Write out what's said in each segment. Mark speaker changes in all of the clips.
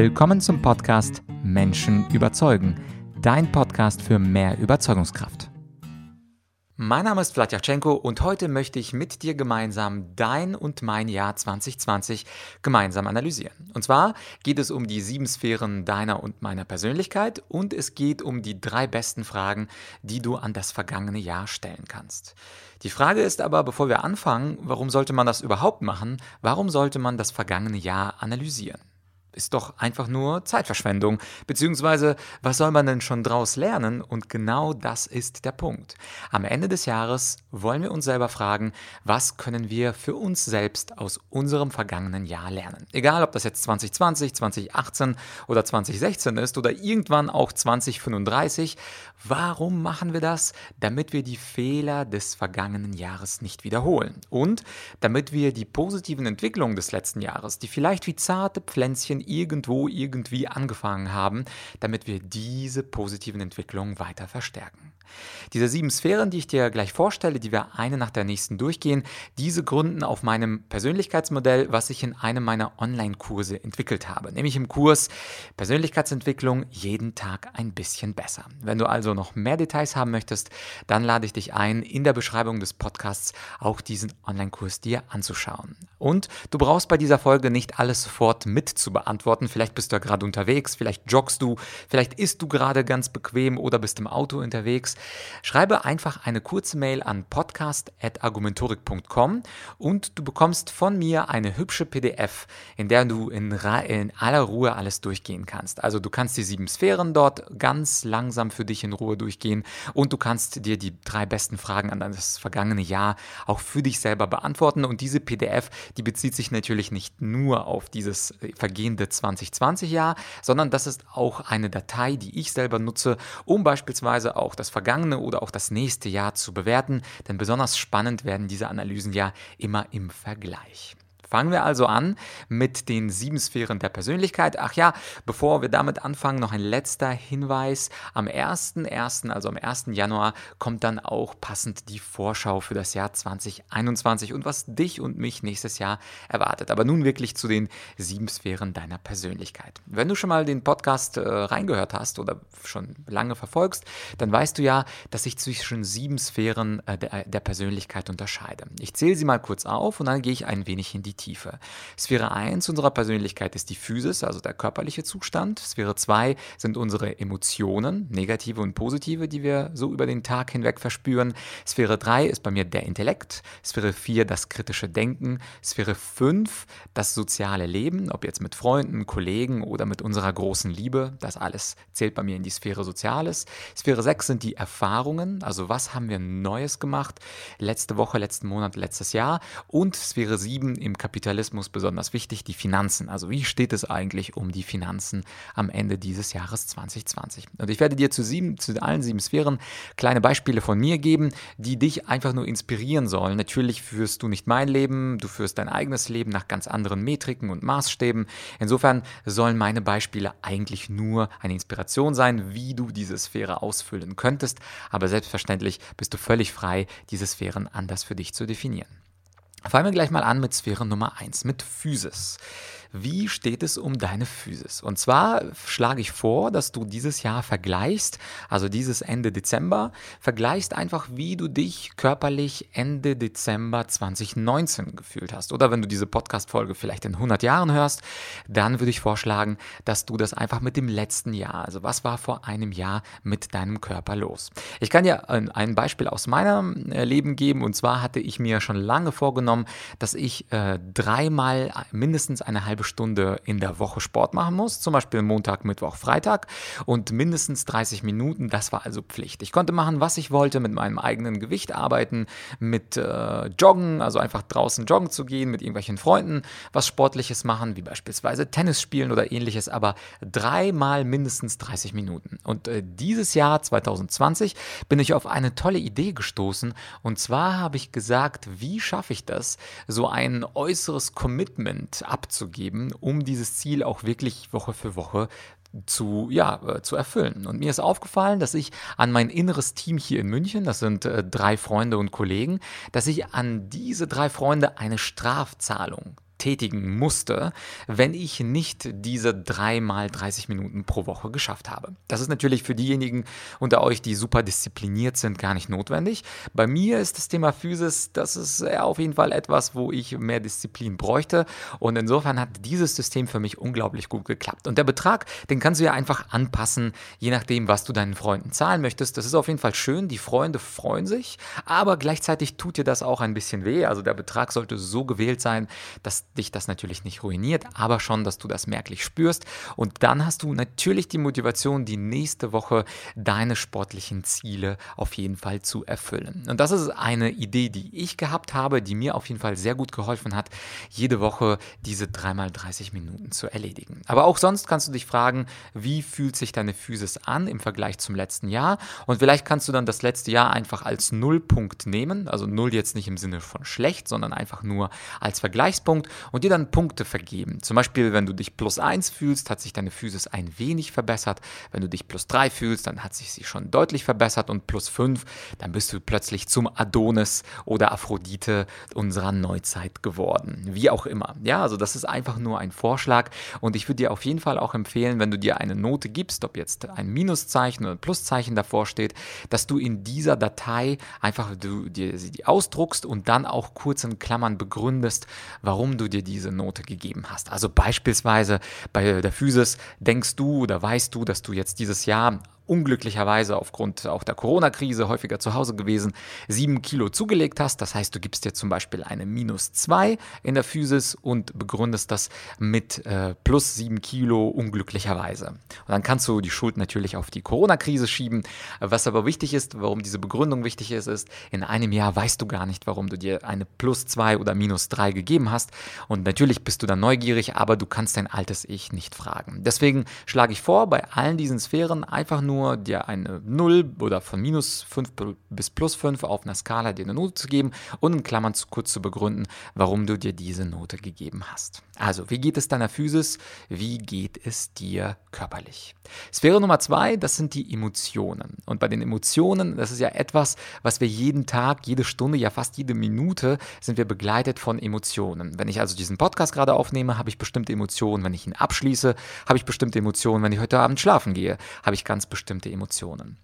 Speaker 1: Willkommen zum Podcast Menschen überzeugen, dein Podcast für mehr Überzeugungskraft. Mein Name ist Vladyachenko und heute möchte ich mit dir gemeinsam dein und mein Jahr 2020 gemeinsam analysieren. Und zwar geht es um die sieben Sphären deiner und meiner Persönlichkeit und es geht um die drei besten Fragen, die du an das vergangene Jahr stellen kannst. Die Frage ist aber, bevor wir anfangen, warum sollte man das überhaupt machen? Warum sollte man das vergangene Jahr analysieren? Ist doch einfach nur Zeitverschwendung. Beziehungsweise, was soll man denn schon draus lernen? Und genau das ist der Punkt. Am Ende des Jahres wollen wir uns selber fragen, was können wir für uns selbst aus unserem vergangenen Jahr lernen? Egal, ob das jetzt 2020, 2018 oder 2016 ist oder irgendwann auch 2035. Warum machen wir das? Damit wir die Fehler des vergangenen Jahres nicht wiederholen. Und damit wir die positiven Entwicklungen des letzten Jahres, die vielleicht wie zarte Pflänzchen irgendwo irgendwie angefangen haben, damit wir diese positiven Entwicklungen weiter verstärken. Diese sieben Sphären, die ich dir gleich vorstelle, die wir eine nach der nächsten durchgehen, diese gründen auf meinem Persönlichkeitsmodell, was ich in einem meiner Online-Kurse entwickelt habe, nämlich im Kurs Persönlichkeitsentwicklung jeden Tag ein bisschen besser. Wenn du also noch mehr Details haben möchtest, dann lade ich dich ein, in der Beschreibung des Podcasts auch diesen Online-Kurs dir anzuschauen. Und du brauchst bei dieser Folge nicht alles sofort mit zu beantworten. Vielleicht bist du ja gerade unterwegs, vielleicht joggst du, vielleicht isst du gerade ganz bequem oder bist im Auto unterwegs. Schreibe einfach eine kurze Mail an podcast.argumentorik.com und du bekommst von mir eine hübsche PDF, in der du in, in aller Ruhe alles durchgehen kannst. Also du kannst die sieben Sphären dort ganz langsam für dich in Ruhe durchgehen und du kannst dir die drei besten Fragen an das vergangene Jahr auch für dich selber beantworten. Und diese PDF, die bezieht sich natürlich nicht nur auf dieses vergehende 2020 Jahr, sondern das ist auch eine Datei, die ich selber nutze, um beispielsweise auch das vergangene vergangene oder auch das nächste Jahr zu bewerten, denn besonders spannend werden diese Analysen ja immer im Vergleich. Fangen wir also an mit den sieben Sphären der Persönlichkeit. Ach ja, bevor wir damit anfangen, noch ein letzter Hinweis. Am 1.1., also am 1. Januar, kommt dann auch passend die Vorschau für das Jahr 2021 und was dich und mich nächstes Jahr erwartet. Aber nun wirklich zu den sieben Sphären deiner Persönlichkeit. Wenn du schon mal den Podcast äh, reingehört hast oder schon lange verfolgst, dann weißt du ja, dass ich zwischen sieben Sphären äh, der, der Persönlichkeit unterscheide. Ich zähle sie mal kurz auf und dann gehe ich ein wenig in die Tiefe. Sphäre 1 unserer Persönlichkeit ist die Physis, also der körperliche Zustand. Sphäre 2 sind unsere Emotionen, negative und positive, die wir so über den Tag hinweg verspüren. Sphäre 3 ist bei mir der Intellekt. Sphäre 4 das kritische Denken. Sphäre 5 das soziale Leben, ob jetzt mit Freunden, Kollegen oder mit unserer großen Liebe. Das alles zählt bei mir in die Sphäre Soziales. Sphäre 6 sind die Erfahrungen, also was haben wir Neues gemacht, letzte Woche, letzten Monat, letztes Jahr. Und Sphäre 7 im Kapitel Kapitalismus besonders wichtig, die Finanzen. Also wie steht es eigentlich um die Finanzen am Ende dieses Jahres 2020? Und ich werde dir zu, sieben, zu allen sieben Sphären kleine Beispiele von mir geben, die dich einfach nur inspirieren sollen. Natürlich führst du nicht mein Leben, du führst dein eigenes Leben nach ganz anderen Metriken und Maßstäben. Insofern sollen meine Beispiele eigentlich nur eine Inspiration sein, wie du diese Sphäre ausfüllen könntest. Aber selbstverständlich bist du völlig frei, diese Sphären anders für dich zu definieren. Fangen wir gleich mal an mit Sphäre Nummer 1, mit Physis wie steht es um deine Physis? Und zwar schlage ich vor, dass du dieses Jahr vergleichst, also dieses Ende Dezember, vergleichst einfach, wie du dich körperlich Ende Dezember 2019 gefühlt hast. Oder wenn du diese Podcast-Folge vielleicht in 100 Jahren hörst, dann würde ich vorschlagen, dass du das einfach mit dem letzten Jahr, also was war vor einem Jahr mit deinem Körper los? Ich kann dir ein Beispiel aus meinem äh, Leben geben und zwar hatte ich mir schon lange vorgenommen, dass ich äh, dreimal mindestens eine halbe halbe Stunde in der Woche Sport machen muss, zum Beispiel Montag, Mittwoch, Freitag und mindestens 30 Minuten, das war also Pflicht. Ich konnte machen, was ich wollte, mit meinem eigenen Gewicht arbeiten, mit äh, Joggen, also einfach draußen joggen zu gehen, mit irgendwelchen Freunden was Sportliches machen, wie beispielsweise Tennis spielen oder ähnliches, aber dreimal mindestens 30 Minuten. Und äh, dieses Jahr 2020 bin ich auf eine tolle Idee gestoßen und zwar habe ich gesagt, wie schaffe ich das, so ein äußeres Commitment abzugeben, geben, um dieses Ziel auch wirklich Woche für Woche zu, ja, äh, zu erfüllen. Und mir ist aufgefallen, dass ich an mein inneres Team hier in München, das sind äh, drei Freunde und Kollegen, dass ich an diese drei Freunde eine Strafzahlung tätigen musste, wenn ich nicht diese dreimal 30 Minuten pro Woche geschafft habe. Das ist natürlich für diejenigen unter euch, die super diszipliniert sind, gar nicht notwendig. Bei mir ist das Thema Physis, das ist auf jeden Fall etwas, wo ich mehr Disziplin bräuchte. Und insofern hat dieses System für mich unglaublich gut geklappt. Und der Betrag, den kannst du ja einfach anpassen, je nachdem, was du deinen Freunden zahlen möchtest. Das ist auf jeden Fall schön. Die Freunde freuen sich, aber gleichzeitig tut dir das auch ein bisschen weh. Also der Betrag sollte so gewählt sein, dass dich das natürlich nicht ruiniert, aber schon, dass du das merklich spürst. Und dann hast du natürlich die Motivation, die nächste Woche deine sportlichen Ziele auf jeden Fall zu erfüllen. Und das ist eine Idee, die ich gehabt habe, die mir auf jeden Fall sehr gut geholfen hat, jede Woche diese 3x30 Minuten zu erledigen. Aber auch sonst kannst du dich fragen, wie fühlt sich deine Physis an im Vergleich zum letzten Jahr? Und vielleicht kannst du dann das letzte Jahr einfach als Nullpunkt nehmen, also Null jetzt nicht im Sinne von schlecht, sondern einfach nur als Vergleichspunkt und dir dann Punkte vergeben. Zum Beispiel, wenn du dich plus 1 fühlst, hat sich deine Physis ein wenig verbessert. Wenn du dich plus 3 fühlst, dann hat sich sie schon deutlich verbessert. Und plus 5, dann bist du plötzlich zum Adonis oder Aphrodite unserer Neuzeit geworden. Wie auch immer. Ja, also das ist einfach nur ein Vorschlag. Und ich würde dir auf jeden Fall auch empfehlen, wenn du dir eine Note gibst, ob jetzt ein Minuszeichen oder ein Pluszeichen davor steht, dass du in dieser Datei einfach du dir sie ausdruckst und dann auch kurz in Klammern begründest, warum du dir diese Note gegeben hast. Also beispielsweise bei der Physis denkst du oder weißt du, dass du jetzt dieses Jahr unglücklicherweise aufgrund auch der Corona-Krise häufiger zu Hause gewesen, sieben Kilo zugelegt hast. Das heißt, du gibst dir zum Beispiel eine minus zwei in der Physis und begründest das mit äh, plus sieben Kilo unglücklicherweise. Und dann kannst du die Schuld natürlich auf die Corona-Krise schieben. Was aber wichtig ist, warum diese Begründung wichtig ist, ist, in einem Jahr weißt du gar nicht, warum du dir eine plus zwei oder minus drei gegeben hast. Und natürlich bist du dann neugierig, aber du kannst dein altes Ich nicht fragen. Deswegen schlage ich vor, bei allen diesen Sphären einfach nur nur dir eine 0 oder von minus 5 bis plus 5 auf einer Skala dir eine Note zu geben und in Klammern zu kurz zu begründen, warum du dir diese Note gegeben hast. Also, wie geht es deiner Physis? Wie geht es dir körperlich? Sphäre Nummer zwei, das sind die Emotionen. Und bei den Emotionen, das ist ja etwas, was wir jeden Tag, jede Stunde, ja fast jede Minute sind wir begleitet von Emotionen. Wenn ich also diesen Podcast gerade aufnehme, habe ich bestimmte Emotionen. Wenn ich ihn abschließe, habe ich bestimmte Emotionen. Wenn ich heute Abend schlafen gehe, habe ich ganz bestimmte Emotionen.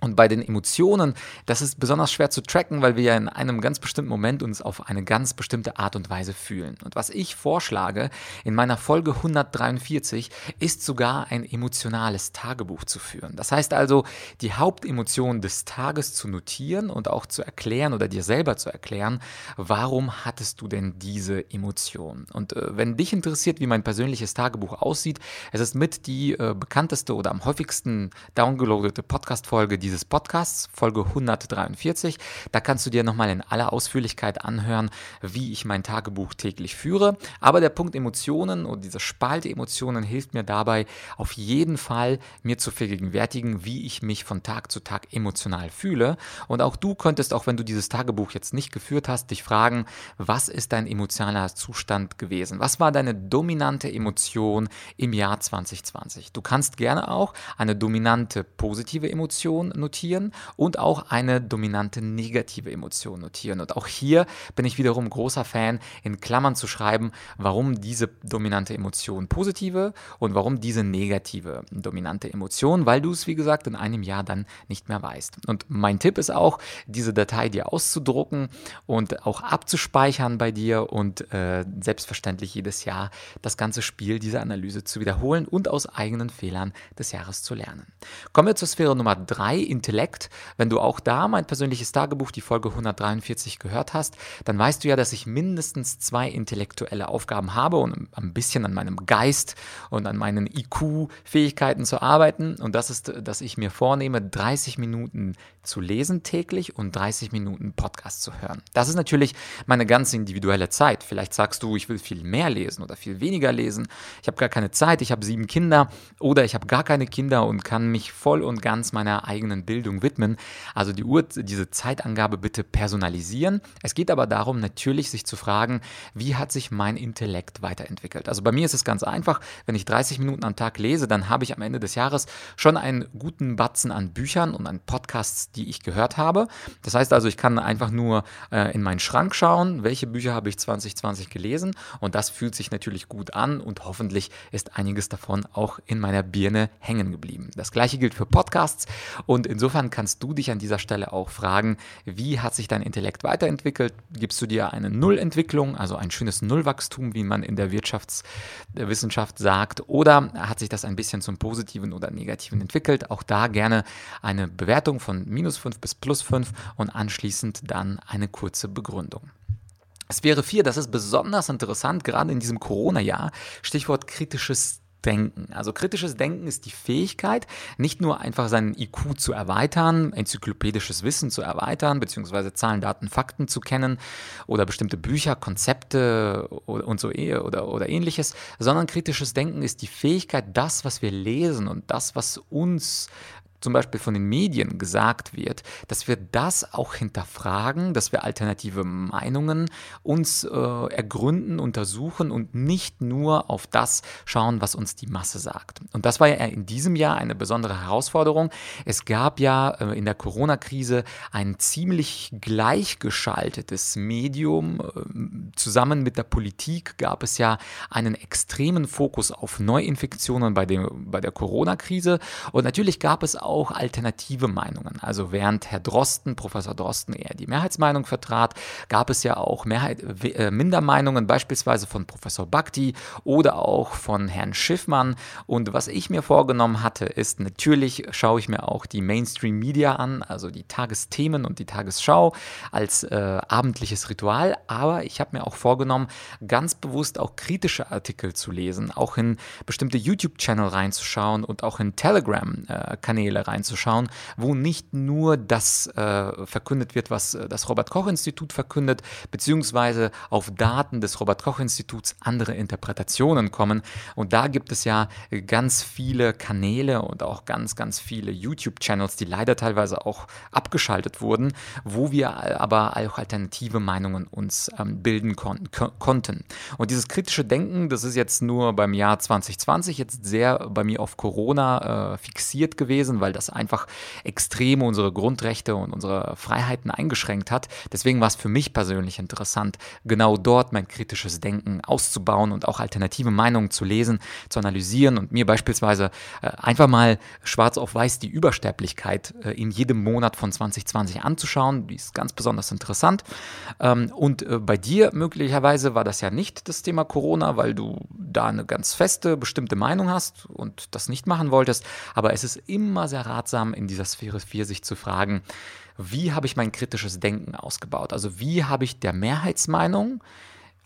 Speaker 1: Und bei den Emotionen, das ist besonders schwer zu tracken, weil wir ja in einem ganz bestimmten Moment uns auf eine ganz bestimmte Art und Weise fühlen. Und was ich vorschlage in meiner Folge 143 ist sogar ein emotionales Tagebuch zu führen. Das heißt also, die Hauptemotion des Tages zu notieren und auch zu erklären oder dir selber zu erklären, warum hattest du denn diese Emotion? Und äh, wenn dich interessiert, wie mein persönliches Tagebuch aussieht, es ist mit die äh, bekannteste oder am häufigsten downgeloadete Podcast-Folge, die dieses Podcasts, Folge 143. Da kannst du dir nochmal in aller Ausführlichkeit anhören, wie ich mein Tagebuch täglich führe. Aber der Punkt Emotionen und diese Spalte Emotionen hilft mir dabei, auf jeden Fall mir zu vergegenwärtigen, wie ich mich von Tag zu Tag emotional fühle. Und auch du könntest, auch wenn du dieses Tagebuch jetzt nicht geführt hast, dich fragen, was ist dein emotionaler Zustand gewesen? Was war deine dominante Emotion im Jahr 2020? Du kannst gerne auch eine dominante positive Emotion notieren und auch eine dominante negative Emotion notieren. Und auch hier bin ich wiederum großer Fan, in Klammern zu schreiben, warum diese dominante Emotion positive und warum diese negative dominante Emotion, weil du es, wie gesagt, in einem Jahr dann nicht mehr weißt. Und mein Tipp ist auch, diese Datei dir auszudrucken und auch abzuspeichern bei dir und äh, selbstverständlich jedes Jahr das ganze Spiel dieser Analyse zu wiederholen und aus eigenen Fehlern des Jahres zu lernen. Kommen wir zur Sphäre Nummer drei Intellekt. Wenn du auch da mein persönliches Tagebuch, die Folge 143 gehört hast, dann weißt du ja, dass ich mindestens zwei intellektuelle Aufgaben habe und ein bisschen an meinem Geist und an meinen IQ-Fähigkeiten zu arbeiten. Und das ist, dass ich mir vornehme, 30 Minuten zu lesen täglich und 30 Minuten Podcast zu hören. Das ist natürlich meine ganz individuelle Zeit. Vielleicht sagst du, ich will viel mehr lesen oder viel weniger lesen. Ich habe gar keine Zeit, ich habe sieben Kinder oder ich habe gar keine Kinder und kann mich voll und ganz meiner eigenen eigenen Bildung widmen. Also die Uhr, diese Zeitangabe bitte personalisieren. Es geht aber darum, natürlich sich zu fragen, wie hat sich mein Intellekt weiterentwickelt. Also bei mir ist es ganz einfach, wenn ich 30 Minuten am Tag lese, dann habe ich am Ende des Jahres schon einen guten Batzen an Büchern und an Podcasts, die ich gehört habe. Das heißt also, ich kann einfach nur äh, in meinen Schrank schauen, welche Bücher habe ich 2020 gelesen und das fühlt sich natürlich gut an und hoffentlich ist einiges davon auch in meiner Birne hängen geblieben. Das gleiche gilt für Podcasts und insofern kannst du dich an dieser Stelle auch fragen, wie hat sich dein Intellekt weiterentwickelt? Gibst du dir eine Nullentwicklung, also ein schönes Nullwachstum, wie man in der Wirtschaftswissenschaft sagt, oder hat sich das ein bisschen zum Positiven oder Negativen entwickelt? Auch da gerne eine Bewertung von minus 5 bis plus 5 und anschließend dann eine kurze Begründung. Sphäre 4, das ist besonders interessant, gerade in diesem Corona-Jahr. Stichwort kritisches Denken. Also kritisches Denken ist die Fähigkeit, nicht nur einfach seinen IQ zu erweitern, enzyklopädisches Wissen zu erweitern, beziehungsweise Zahlen, Daten, Fakten zu kennen oder bestimmte Bücher, Konzepte und so eh, oder, oder ähnliches, sondern kritisches Denken ist die Fähigkeit, das, was wir lesen und das, was uns zum Beispiel von den Medien gesagt wird, dass wir das auch hinterfragen, dass wir alternative Meinungen uns äh, ergründen, untersuchen und nicht nur auf das schauen, was uns die Masse sagt. Und das war ja in diesem Jahr eine besondere Herausforderung. Es gab ja äh, in der Corona-Krise ein ziemlich gleichgeschaltetes Medium. Äh, zusammen mit der Politik gab es ja einen extremen Fokus auf Neuinfektionen bei, dem, bei der Corona-Krise. Und natürlich gab es auch auch alternative Meinungen. Also während Herr Drosten, Professor Drosten eher die Mehrheitsmeinung vertrat, gab es ja auch Mehrheit, äh, Mindermeinungen, beispielsweise von Professor Bhakti oder auch von Herrn Schiffmann. Und was ich mir vorgenommen hatte, ist natürlich schaue ich mir auch die Mainstream Media an, also die Tagesthemen und die Tagesschau als äh, abendliches Ritual. Aber ich habe mir auch vorgenommen, ganz bewusst auch kritische Artikel zu lesen, auch in bestimmte YouTube-Channel reinzuschauen und auch in Telegram-Kanäle äh, reinzuschauen, wo nicht nur das äh, verkündet wird, was äh, das Robert Koch Institut verkündet, beziehungsweise auf Daten des Robert Koch Instituts andere Interpretationen kommen. Und da gibt es ja ganz viele Kanäle und auch ganz, ganz viele YouTube-Channels, die leider teilweise auch abgeschaltet wurden, wo wir aber auch alternative Meinungen uns ähm, bilden kon konnten. Und dieses kritische Denken, das ist jetzt nur beim Jahr 2020 jetzt sehr bei mir auf Corona äh, fixiert gewesen, weil weil das einfach extrem unsere Grundrechte und unsere Freiheiten eingeschränkt hat. Deswegen war es für mich persönlich interessant, genau dort mein kritisches Denken auszubauen und auch alternative Meinungen zu lesen, zu analysieren und mir beispielsweise äh, einfach mal schwarz auf weiß die Übersterblichkeit äh, in jedem Monat von 2020 anzuschauen. Die ist ganz besonders interessant. Ähm, und äh, bei dir möglicherweise war das ja nicht das Thema Corona, weil du da eine ganz feste, bestimmte Meinung hast und das nicht machen wolltest. Aber es ist immer sehr ratsam, in dieser Sphäre 4 sich zu fragen, wie habe ich mein kritisches Denken ausgebaut? Also wie habe ich der Mehrheitsmeinung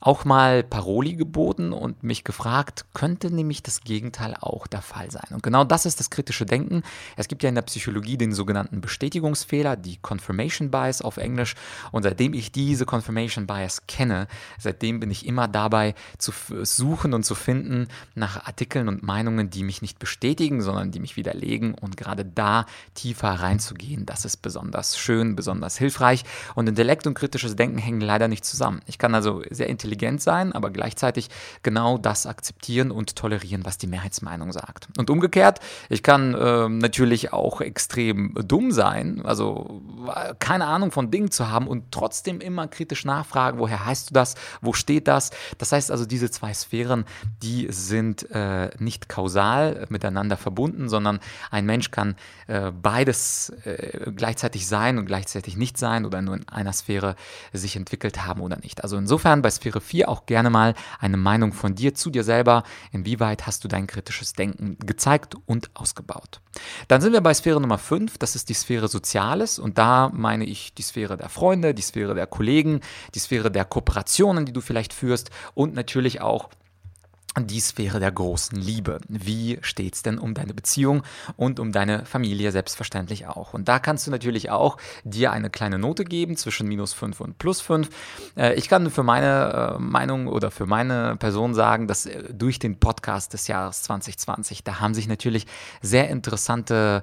Speaker 1: auch mal Paroli geboten und mich gefragt, könnte nämlich das Gegenteil auch der Fall sein. Und genau das ist das kritische Denken. Es gibt ja in der Psychologie den sogenannten Bestätigungsfehler, die Confirmation Bias auf Englisch. Und seitdem ich diese Confirmation Bias kenne, seitdem bin ich immer dabei zu suchen und zu finden nach Artikeln und Meinungen, die mich nicht bestätigen, sondern die mich widerlegen. Und gerade da tiefer reinzugehen, das ist besonders schön, besonders hilfreich. Und Intellekt und kritisches Denken hängen leider nicht zusammen. Ich kann also sehr intelligent intelligent sein, aber gleichzeitig genau das akzeptieren und tolerieren, was die Mehrheitsmeinung sagt. Und umgekehrt, ich kann äh, natürlich auch extrem dumm sein, also äh, keine Ahnung von Dingen zu haben und trotzdem immer kritisch nachfragen, woher heißt du das, wo steht das. Das heißt also, diese zwei Sphären, die sind äh, nicht kausal miteinander verbunden, sondern ein Mensch kann äh, beides äh, gleichzeitig sein und gleichzeitig nicht sein oder nur in einer Sphäre sich entwickelt haben oder nicht. Also insofern bei Sphäre 4 auch gerne mal eine Meinung von dir zu dir selber. Inwieweit hast du dein kritisches Denken gezeigt und ausgebaut? Dann sind wir bei Sphäre Nummer 5, das ist die Sphäre Soziales und da meine ich die Sphäre der Freunde, die Sphäre der Kollegen, die Sphäre der Kooperationen, die du vielleicht führst und natürlich auch die Sphäre der großen Liebe. Wie steht's denn um deine Beziehung und um deine Familie selbstverständlich auch? Und da kannst du natürlich auch dir eine kleine Note geben zwischen minus 5 und plus 5. Äh, ich kann für meine äh, Meinung oder für meine Person sagen, dass äh, durch den Podcast des Jahres 2020, da haben sich natürlich sehr interessante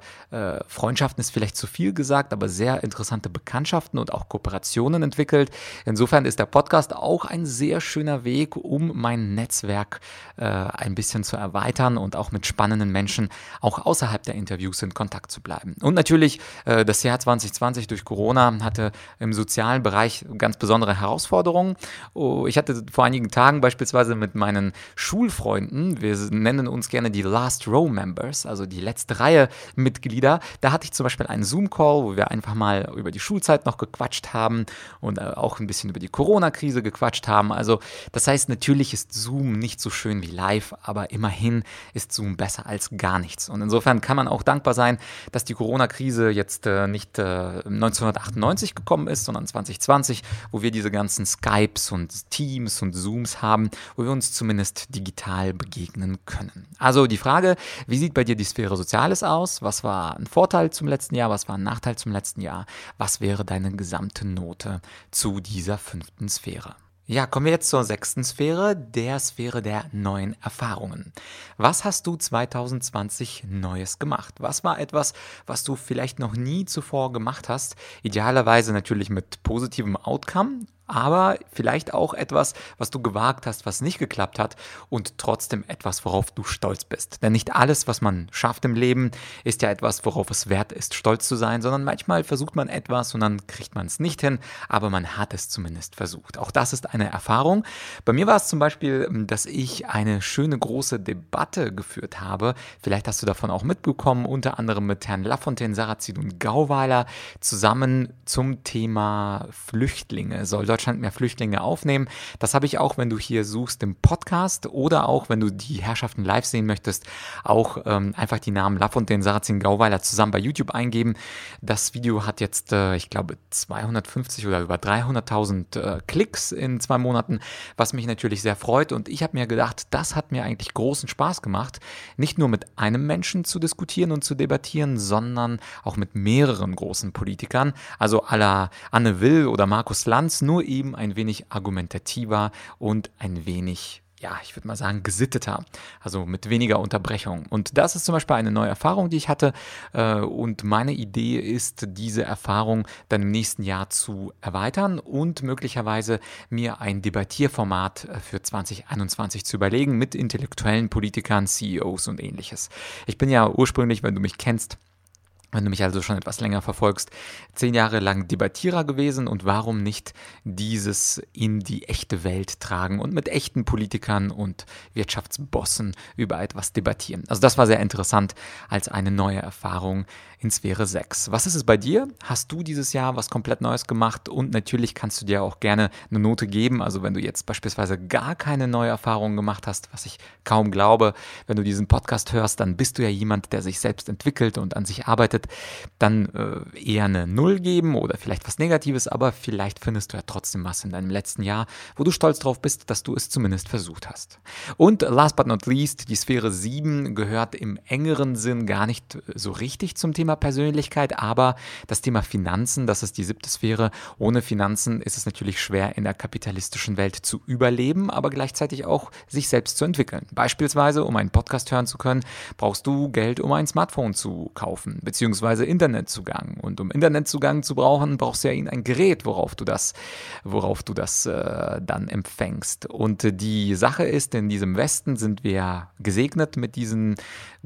Speaker 1: Freundschaften, ist vielleicht zu viel gesagt, aber sehr interessante Bekanntschaften und auch Kooperationen entwickelt. Insofern ist der Podcast auch ein sehr schöner Weg, um mein Netzwerk äh, ein bisschen zu erweitern und auch mit spannenden Menschen auch außerhalb der Interviews in Kontakt zu bleiben. Und natürlich, äh, das Jahr 2020 durch Corona hatte im sozialen Bereich ganz besondere Herausforderungen. Oh, ich hatte vor einigen Tagen beispielsweise mit meinen Schulfreunden, wir nennen uns gerne die Last Row Members, also die letzte Reihe Mitglieder, da hatte ich zum Beispiel einen Zoom-Call, wo wir einfach mal über die Schulzeit noch gequatscht haben und äh, auch ein bisschen über die Corona-Krise gequatscht haben. Also das heißt, natürlich ist Zoom nicht so schön schön wie live, aber immerhin ist Zoom besser als gar nichts. Und insofern kann man auch dankbar sein, dass die Corona-Krise jetzt äh, nicht äh, 1998 gekommen ist, sondern 2020, wo wir diese ganzen Skypes und Teams und Zooms haben, wo wir uns zumindest digital begegnen können. Also die Frage, wie sieht bei dir die Sphäre Soziales aus? Was war ein Vorteil zum letzten Jahr? Was war ein Nachteil zum letzten Jahr? Was wäre deine gesamte Note zu dieser fünften Sphäre? Ja, kommen wir jetzt zur sechsten Sphäre, der Sphäre der neuen Erfahrungen. Was hast du 2020 Neues gemacht? Was war etwas, was du vielleicht noch nie zuvor gemacht hast? Idealerweise natürlich mit positivem Outcome aber vielleicht auch etwas, was du gewagt hast, was nicht geklappt hat und trotzdem etwas, worauf du stolz bist. Denn nicht alles, was man schafft im Leben, ist ja etwas, worauf es wert ist, stolz zu sein, sondern manchmal versucht man etwas und dann kriegt man es nicht hin, aber man hat es zumindest versucht. Auch das ist eine Erfahrung. Bei mir war es zum Beispiel, dass ich eine schöne große Debatte geführt habe. Vielleicht hast du davon auch mitbekommen, unter anderem mit Herrn Lafontaine, Sarrazin und Gauweiler zusammen zum Thema Flüchtlinge. Soll Deutschland Deutschland mehr Flüchtlinge aufnehmen. Das habe ich auch, wenn du hier suchst im Podcast oder auch, wenn du die Herrschaften live sehen möchtest, auch ähm, einfach die Namen Laff und den Sarazin Gauweiler zusammen bei YouTube eingeben. Das Video hat jetzt, äh, ich glaube, 250 oder über 300.000 äh, Klicks in zwei Monaten, was mich natürlich sehr freut. Und ich habe mir gedacht, das hat mir eigentlich großen Spaß gemacht, nicht nur mit einem Menschen zu diskutieren und zu debattieren, sondern auch mit mehreren großen Politikern, also aller Anne Will oder Markus Lanz, nur eben ein wenig argumentativer und ein wenig ja, ich würde mal sagen, gesitteter, also mit weniger Unterbrechung. Und das ist zum Beispiel eine neue Erfahrung, die ich hatte. Äh, und meine Idee ist, diese Erfahrung dann im nächsten Jahr zu erweitern und möglicherweise mir ein Debattierformat äh, für 2021 zu überlegen mit intellektuellen Politikern, CEOs und ähnliches. Ich bin ja ursprünglich, wenn du mich kennst, wenn du mich also schon etwas länger verfolgst, zehn Jahre lang Debattierer gewesen und warum nicht dieses in die echte Welt tragen und mit echten Politikern und Wirtschaftsbossen über etwas debattieren. Also das war sehr interessant als eine neue Erfahrung in Sphäre 6. Was ist es bei dir? Hast du dieses Jahr was komplett Neues gemacht? Und natürlich kannst du dir auch gerne eine Note geben. Also wenn du jetzt beispielsweise gar keine neue Erfahrung gemacht hast, was ich kaum glaube, wenn du diesen Podcast hörst, dann bist du ja jemand, der sich selbst entwickelt und an sich arbeitet bedeutet, dann äh, eher eine Null geben oder vielleicht was Negatives, aber vielleicht findest du ja trotzdem was in deinem letzten Jahr, wo du stolz drauf bist, dass du es zumindest versucht hast. Und last but not least, die Sphäre 7 gehört im engeren Sinn gar nicht so richtig zum Thema Persönlichkeit, aber das Thema Finanzen, das ist die siebte Sphäre. Ohne Finanzen ist es natürlich schwer in der kapitalistischen Welt zu überleben, aber gleichzeitig auch sich selbst zu entwickeln. Beispielsweise, um einen Podcast hören zu können, brauchst du Geld, um ein Smartphone zu kaufen, beziehungsweise beziehungsweise Internetzugang. Und um Internetzugang zu brauchen, brauchst du ja ein Gerät, worauf du das, worauf du das äh, dann empfängst. Und die Sache ist, in diesem Westen sind wir gesegnet mit diesen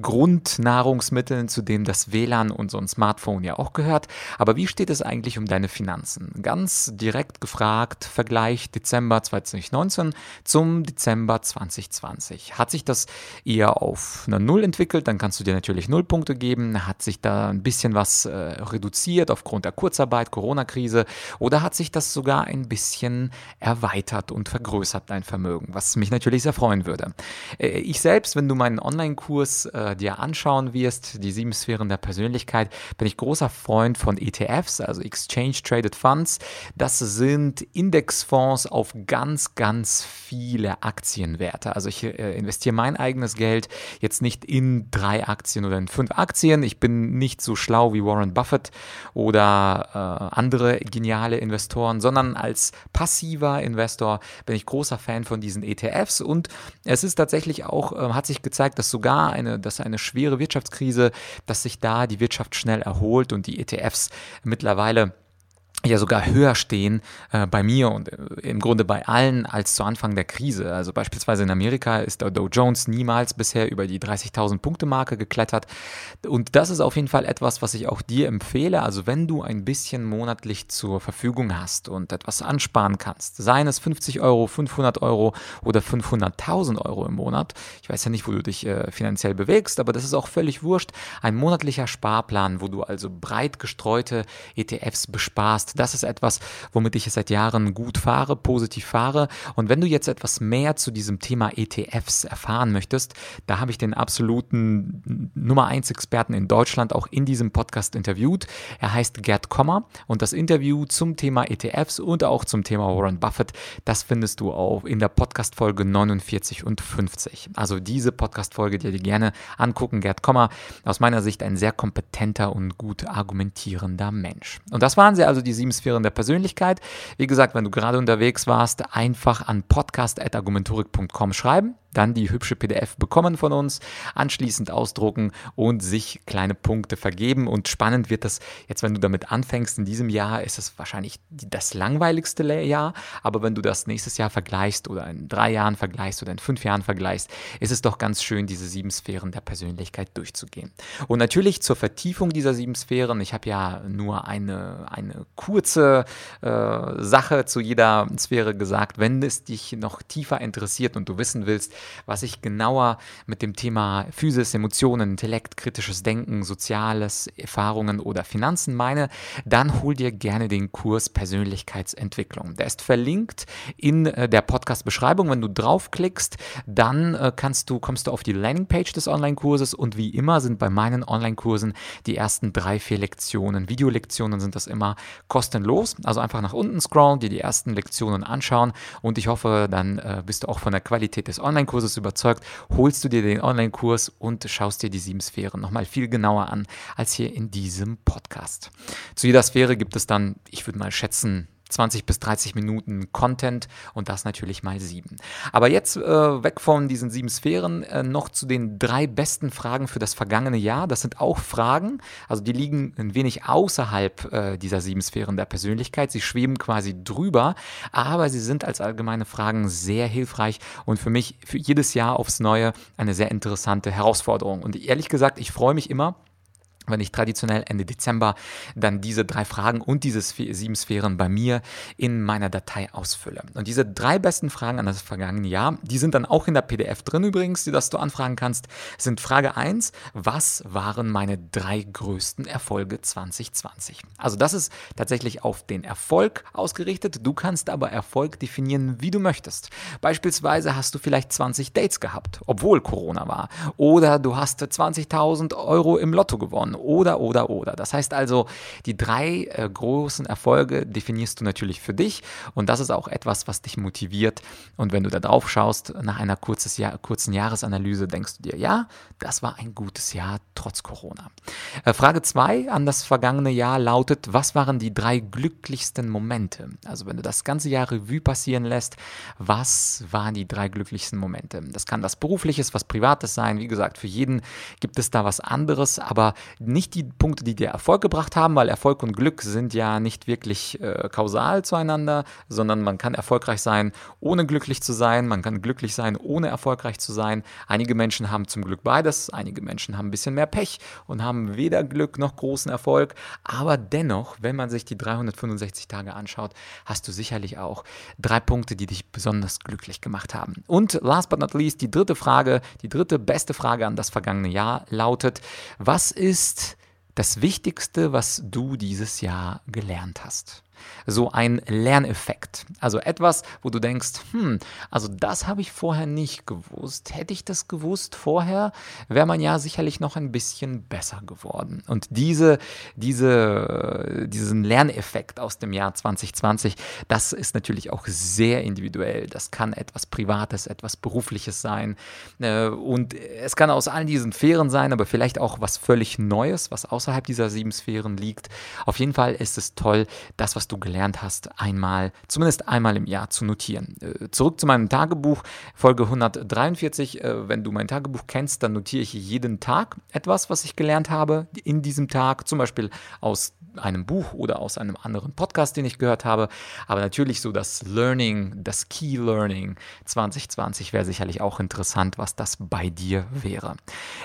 Speaker 1: Grundnahrungsmitteln, zu denen das WLAN und so ein Smartphone ja auch gehört. Aber wie steht es eigentlich um deine Finanzen? Ganz direkt gefragt, Vergleich Dezember 2019 zum Dezember 2020. Hat sich das eher auf eine Null entwickelt, dann kannst du dir natürlich Null Punkte geben. Hat sich da ein bisschen was äh, reduziert aufgrund der Kurzarbeit, Corona-Krise oder hat sich das sogar ein bisschen erweitert und vergrößert, dein Vermögen, was mich natürlich sehr freuen würde. Äh, ich selbst, wenn du meinen Online-Kurs äh, dir anschauen wirst, die sieben Sphären der Persönlichkeit, bin ich großer Freund von ETFs, also Exchange Traded Funds. Das sind Indexfonds auf ganz, ganz viele Aktienwerte. Also ich äh, investiere mein eigenes Geld jetzt nicht in drei Aktien oder in fünf Aktien. Ich bin nicht so schlau wie Warren Buffett oder äh, andere geniale Investoren, sondern als passiver Investor bin ich großer Fan von diesen ETFs und es ist tatsächlich auch, äh, hat sich gezeigt, dass sogar eine, dass eine schwere Wirtschaftskrise, dass sich da die Wirtschaft schnell erholt und die ETFs mittlerweile ja sogar höher stehen äh, bei mir und äh, im Grunde bei allen als zu Anfang der Krise. Also beispielsweise in Amerika ist der Dow Jones niemals bisher über die 30.000 Punkte Marke geklettert und das ist auf jeden Fall etwas, was ich auch dir empfehle. Also wenn du ein bisschen monatlich zur Verfügung hast und etwas ansparen kannst, seien es 50 Euro, 500 Euro oder 500.000 Euro im Monat. Ich weiß ja nicht, wo du dich äh, finanziell bewegst, aber das ist auch völlig wurscht. Ein monatlicher Sparplan, wo du also breit gestreute ETFs besparst das ist etwas, womit ich seit Jahren gut fahre, positiv fahre. Und wenn du jetzt etwas mehr zu diesem Thema ETFs erfahren möchtest, da habe ich den absoluten Nummer 1 Experten in Deutschland auch in diesem Podcast interviewt. Er heißt Gerd Kommer und das Interview zum Thema ETFs und auch zum Thema Warren Buffett, das findest du auch in der Podcast Folge 49 und 50. Also diese Podcast Folge, die dir gerne angucken, Gerd Kommer, aus meiner Sicht ein sehr kompetenter und gut argumentierender Mensch. Und das waren sie also die sieben Sphären der Persönlichkeit. Wie gesagt, wenn du gerade unterwegs warst, einfach an podcast.argumentorik.com schreiben dann die hübsche PDF bekommen von uns, anschließend ausdrucken und sich kleine Punkte vergeben. Und spannend wird das jetzt, wenn du damit anfängst. In diesem Jahr ist es wahrscheinlich das langweiligste Jahr, aber wenn du das nächstes Jahr vergleichst oder in drei Jahren vergleichst oder in fünf Jahren vergleichst, ist es doch ganz schön, diese sieben Sphären der Persönlichkeit durchzugehen. Und natürlich zur Vertiefung dieser sieben Sphären, ich habe ja nur eine, eine kurze äh, Sache zu jeder Sphäre gesagt. Wenn es dich noch tiefer interessiert und du wissen willst, was ich genauer mit dem Thema Physis, Emotionen, Intellekt, kritisches Denken, Soziales, Erfahrungen oder Finanzen meine, dann hol dir gerne den Kurs Persönlichkeitsentwicklung. Der ist verlinkt in äh, der Podcast-Beschreibung. Wenn du draufklickst, dann äh, kannst du, kommst du auf die Landingpage des Online-Kurses und wie immer sind bei meinen Online-Kursen die ersten drei, vier Lektionen, Videolektionen sind das immer kostenlos. Also einfach nach unten scrollen, dir die ersten Lektionen anschauen und ich hoffe, dann äh, bist du auch von der Qualität des Online-Kurses Kurses überzeugt, holst du dir den Online-Kurs und schaust dir die sieben Sphären nochmal viel genauer an als hier in diesem Podcast. Zu jeder Sphäre gibt es dann, ich würde mal schätzen, 20 bis 30 Minuten Content und das natürlich mal sieben. Aber jetzt äh, weg von diesen sieben Sphären äh, noch zu den drei besten Fragen für das vergangene Jahr. Das sind auch Fragen, also die liegen ein wenig außerhalb äh, dieser sieben Sphären der Persönlichkeit. Sie schweben quasi drüber, aber sie sind als allgemeine Fragen sehr hilfreich und für mich für jedes Jahr aufs Neue eine sehr interessante Herausforderung. Und ehrlich gesagt, ich freue mich immer, wenn ich traditionell Ende Dezember dann diese drei Fragen und diese sieben Sphären bei mir in meiner Datei ausfülle. Und diese drei besten Fragen an das vergangene Jahr, die sind dann auch in der PDF drin übrigens, die das du anfragen kannst, sind Frage 1, was waren meine drei größten Erfolge 2020? Also das ist tatsächlich auf den Erfolg ausgerichtet. Du kannst aber Erfolg definieren, wie du möchtest. Beispielsweise hast du vielleicht 20 Dates gehabt, obwohl Corona war. Oder du hast 20.000 Euro im Lotto gewonnen oder, oder, oder. Das heißt also, die drei äh, großen Erfolge definierst du natürlich für dich und das ist auch etwas, was dich motiviert. Und wenn du da drauf schaust, nach einer Jahr, kurzen Jahresanalyse, denkst du dir, ja, das war ein gutes Jahr trotz Corona. Äh, Frage 2 an das vergangene Jahr lautet, was waren die drei glücklichsten Momente? Also wenn du das ganze Jahr Revue passieren lässt, was waren die drei glücklichsten Momente? Das kann was Berufliches, was Privates sein. Wie gesagt, für jeden gibt es da was anderes, aber nicht die Punkte, die dir Erfolg gebracht haben, weil Erfolg und Glück sind ja nicht wirklich äh, kausal zueinander, sondern man kann erfolgreich sein, ohne glücklich zu sein, man kann glücklich sein, ohne erfolgreich zu sein. Einige Menschen haben zum Glück beides, einige Menschen haben ein bisschen mehr Pech und haben weder Glück noch großen Erfolg, aber dennoch, wenn man sich die 365 Tage anschaut, hast du sicherlich auch drei Punkte, die dich besonders glücklich gemacht haben. Und last but not least, die dritte Frage, die dritte beste Frage an das vergangene Jahr lautet, was ist das Wichtigste, was du dieses Jahr gelernt hast so ein Lerneffekt. Also etwas, wo du denkst, hm, also das habe ich vorher nicht gewusst. Hätte ich das gewusst vorher, wäre man ja sicherlich noch ein bisschen besser geworden. Und diese, diese, diesen Lerneffekt aus dem Jahr 2020, das ist natürlich auch sehr individuell. Das kann etwas Privates, etwas Berufliches sein. Äh, und es kann aus allen diesen Sphären sein, aber vielleicht auch was völlig Neues, was außerhalb dieser sieben Sphären liegt. Auf jeden Fall ist es toll, das, was du gelernt hast, einmal, zumindest einmal im Jahr zu notieren. Äh, zurück zu meinem Tagebuch, Folge 143. Äh, wenn du mein Tagebuch kennst, dann notiere ich jeden Tag etwas, was ich gelernt habe in diesem Tag, zum Beispiel aus einem Buch oder aus einem anderen Podcast, den ich gehört habe. Aber natürlich so das Learning, das Key Learning 2020 wäre sicherlich auch interessant, was das bei dir wäre.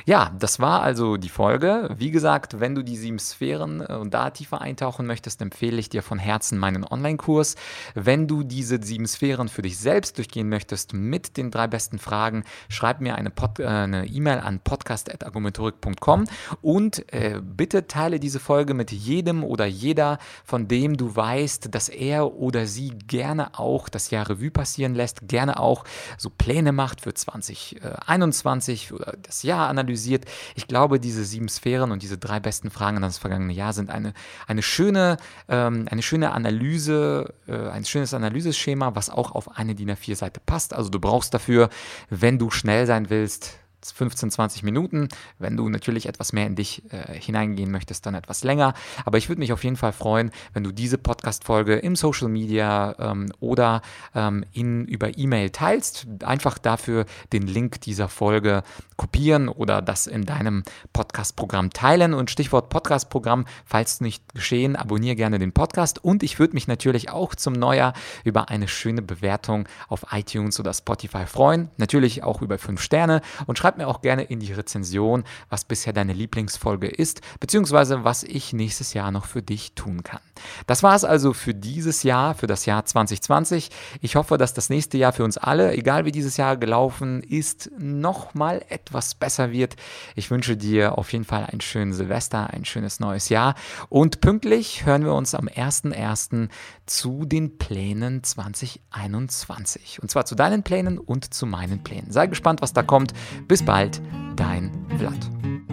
Speaker 1: Ja, das war also die Folge. Wie gesagt, wenn du die sieben Sphären äh, und da tiefer eintauchen möchtest, empfehle ich dir von Herzen meinen Online-Kurs. Wenn du diese sieben Sphären für dich selbst durchgehen möchtest mit den drei besten Fragen, schreib mir eine äh, E-Mail an podcast.argumentorik.com und äh, bitte teile diese Folge mit jedem oder jeder, von dem du weißt, dass er oder sie gerne auch das Jahr Revue passieren lässt, gerne auch so Pläne macht für 2021 oder das Jahr analysiert. Ich glaube, diese sieben Sphären und diese drei besten Fragen an das vergangene Jahr sind eine, eine, schöne, ähm, eine schöne Analyse, äh, ein schönes Analyseschema, was auch auf eine DIN A4-Seite passt. Also du brauchst dafür, wenn du schnell sein willst, 15, 20 Minuten. Wenn du natürlich etwas mehr in dich äh, hineingehen möchtest, dann etwas länger. Aber ich würde mich auf jeden Fall freuen, wenn du diese Podcast-Folge im Social Media ähm, oder ähm, in, über E-Mail teilst. Einfach dafür den Link dieser Folge kopieren oder das in deinem Podcast-Programm teilen. Und Stichwort Podcast-Programm, falls nicht geschehen, abonniere gerne den Podcast. Und ich würde mich natürlich auch zum Neujahr über eine schöne Bewertung auf iTunes oder Spotify freuen. Natürlich auch über fünf Sterne. Und schreib mir auch gerne in die Rezension, was bisher deine Lieblingsfolge ist, beziehungsweise was ich nächstes Jahr noch für dich tun kann. Das war es also für dieses Jahr, für das Jahr 2020. Ich hoffe, dass das nächste Jahr für uns alle, egal wie dieses Jahr gelaufen ist, nochmal etwas besser wird. Ich wünsche dir auf jeden Fall ein schönes Silvester, ein schönes neues Jahr und pünktlich hören wir uns am 1.1. zu den Plänen 2021. Und zwar zu deinen Plänen und zu meinen Plänen. Sei gespannt, was da kommt. Bis bald, dein Vlad.